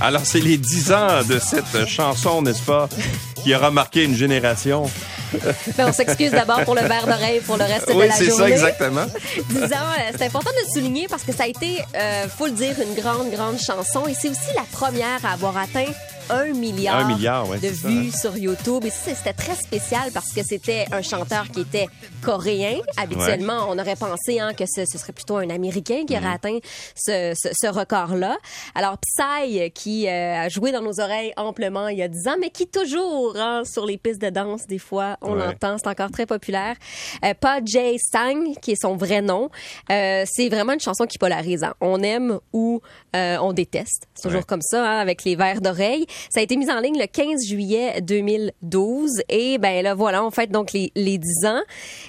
Alors, c'est les 10 ans de cette chanson, n'est-ce pas, qui aura marqué une génération. Ben, on s'excuse d'abord pour le verre d'oreille pour le reste Oui, de la c'est journée. ça, exactement. 10 ans, euh, c'est important de le souligner parce que ça a été, euh, faut le dire, une grande, grande chanson. Et c'est aussi la première à avoir atteint un milliard, Un milliard, ouais, de c'est ça, vues hein. sur YouTube. Et c'était très spécial parce que c'était un chanteur qui était coréen. Habituellement, on aurait pensé hein, que ce, ce serait plutôt un Américain qui aurait atteint ce, ce- ce record-là. Alors, Psy, qui euh, a joué dans nos oreilles amplement il y a 10 ans, mais qui toujours hein, sur les pistes de danse, des fois, on Ouais. l'entend, c'est encore très populaire. Euh, Pa Jae Sang, qui est son vrai nom, euh, c'est vraiment une chanson qui polarise. hein. On aime ou euh, on déteste. C'est toujours Ouais. comme ça, hein, avec les verres d'oreille. Ça a été mis en ligne le 15 juillet 2012. Et ben là, voilà, on fête donc les, les 10 ans.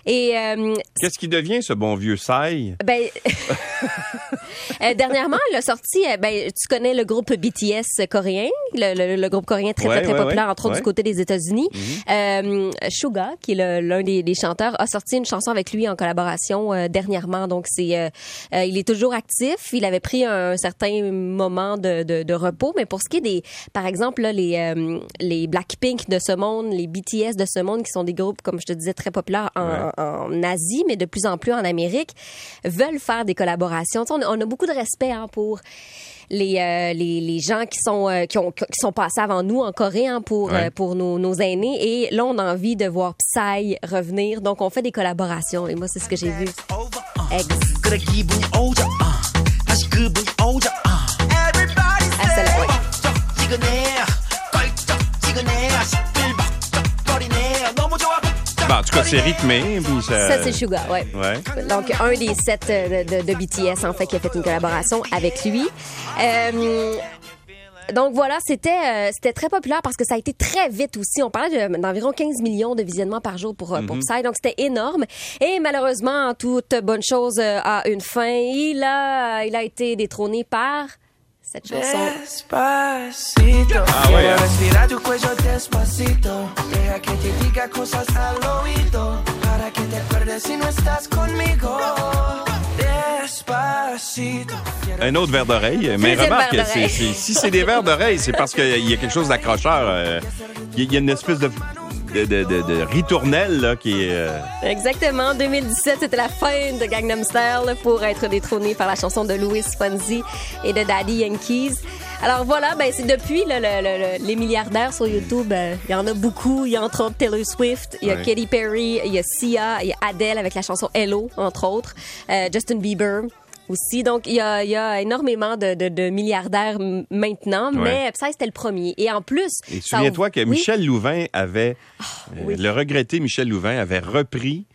Et euh, Qu'est-ce qui devient ce bon vieux Sai? ben, euh, dernièrement, elle a sorti, euh, ben, tu connais le groupe BTS coréen, le, le- le groupe coréen très, Ouais, très, très ouais, populaire, ouais. entre autres du côté des États-Unis. Euh, Suga, qui est l'un des, des chanteurs, a sorti une chanson avec lui en collaboration euh, dernièrement. Donc, c'est, il est toujours actif. Il avait pris un certain moment de, de, de repos, mais pour ce qui est des, par exemple, là, les, euh, les Blackpink de ce monde, les BTS de ce monde, qui sont des groupes, comme je te disais, très populaires en, en Asie, mais de plus en plus en Amérique, veulent faire des collaborations. Tu sais, on, a, on a beaucoup de respect hein, pour les, euh, les, les gens qui sont, euh, qui, ont, qui sont passés avant nous en Corée hein, pour, Ouais. euh, pour nos, nos aînés. Et là, on a envie de voir Psy revenir. Donc, on fait des collaborations. Et moi, c'est ce que j'ai vu. Tout cas, c'est rythmé. Puis ça, Ça, c'est Suga, ouais. Ouais. Donc, un des sept euh, de, de- de BTS, en fait, qui a fait une collaboration avec lui. Euh, donc voilà, c'était euh, c'était très populaire parce que ça a été très vite aussi. On parlait de- d'environ 15 millions de visionnements par jour pour, euh, pour Psy, donc c'était énorme. Et malheureusement, toute bonne chose a une fin. Il a, il a été détrôné par cette chanson. Despacito Ah, ouais, hein. Si no estás conmigo Despacito Un autre verre d'oreille. Mais remarque, c'est- c'est- si c'est des verres d'oreille, c'est parce qu'il y a quelque chose d'accrocheur. euh, Il y a une espèce de, de, de, de- de ritournelle là, qui est... euh, Exactement. 2017, c'était la fin de Gangnam Style pour être détrôné par la chanson de Louis Fonzi et de Daddy Yankees. Alors voilà, ben c'est depuis là, le- le- le- les milliardaires sur YouTube, euh, il y en a beaucoup. Il y a entre autres Taylor Swift, il y a Ouais. Katy Perry, il y a Sia, il y a Adele avec la chanson Hello, entre autres, euh, Justin Bieber aussi. Donc il y a, il y a énormément de, de- de milliardaires maintenant, Ouais. mais Psy c'était le premier. Et en plus, Et ça souviens-toi que oui. Michel Louvain avait, euh, oui. le regretté Michel Louvain avait repris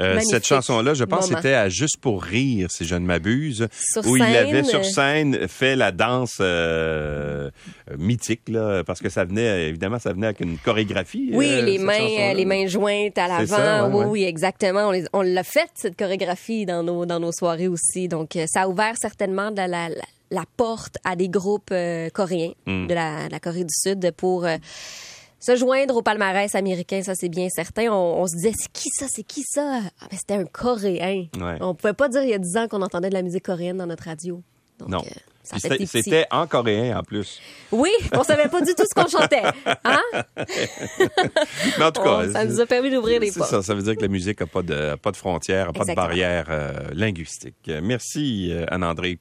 euh, cette chanson-là. Je pense c'était à Juste pour rire, si je ne m'abuse, où il avait sur scène fait la danse euh, mythique, là, parce que ça venait, évidemment, ça venait avec une chorégraphie. Oui, euh, les mains, les mains jointes à l'avant. ouais, oui, oui, exactement. On, l'a fait cette chorégraphie dans nos dans nos soirées aussi. Donc, euh, ça a ouvert certainement de la, la, la- la porte à des groupes coréens Mm. de, la, de la Corée du Sud pour euh, se joindre au palmarès américain. Ça, c'est bien certain. On, on se disait, c'est qui ça, c'est qui ça? Ah, ben, c'était un Coréen. Ouais. On pouvait pas dire il y a 10 ans qu'on entendait de la musique coréenne dans notre radio. Donc, Non. euh, C'était en coréen en plus. Oui, on savait pas du tout ce qu'on chantait. Hein? Mais en tout cas, On- ça nous a permis d'ouvrir les portes. ça. Ça veut dire que la musique n'a pas de, pas de frontières, a pas de Exactement. barrières euh, linguistiques. Merci, euh, Anne-André.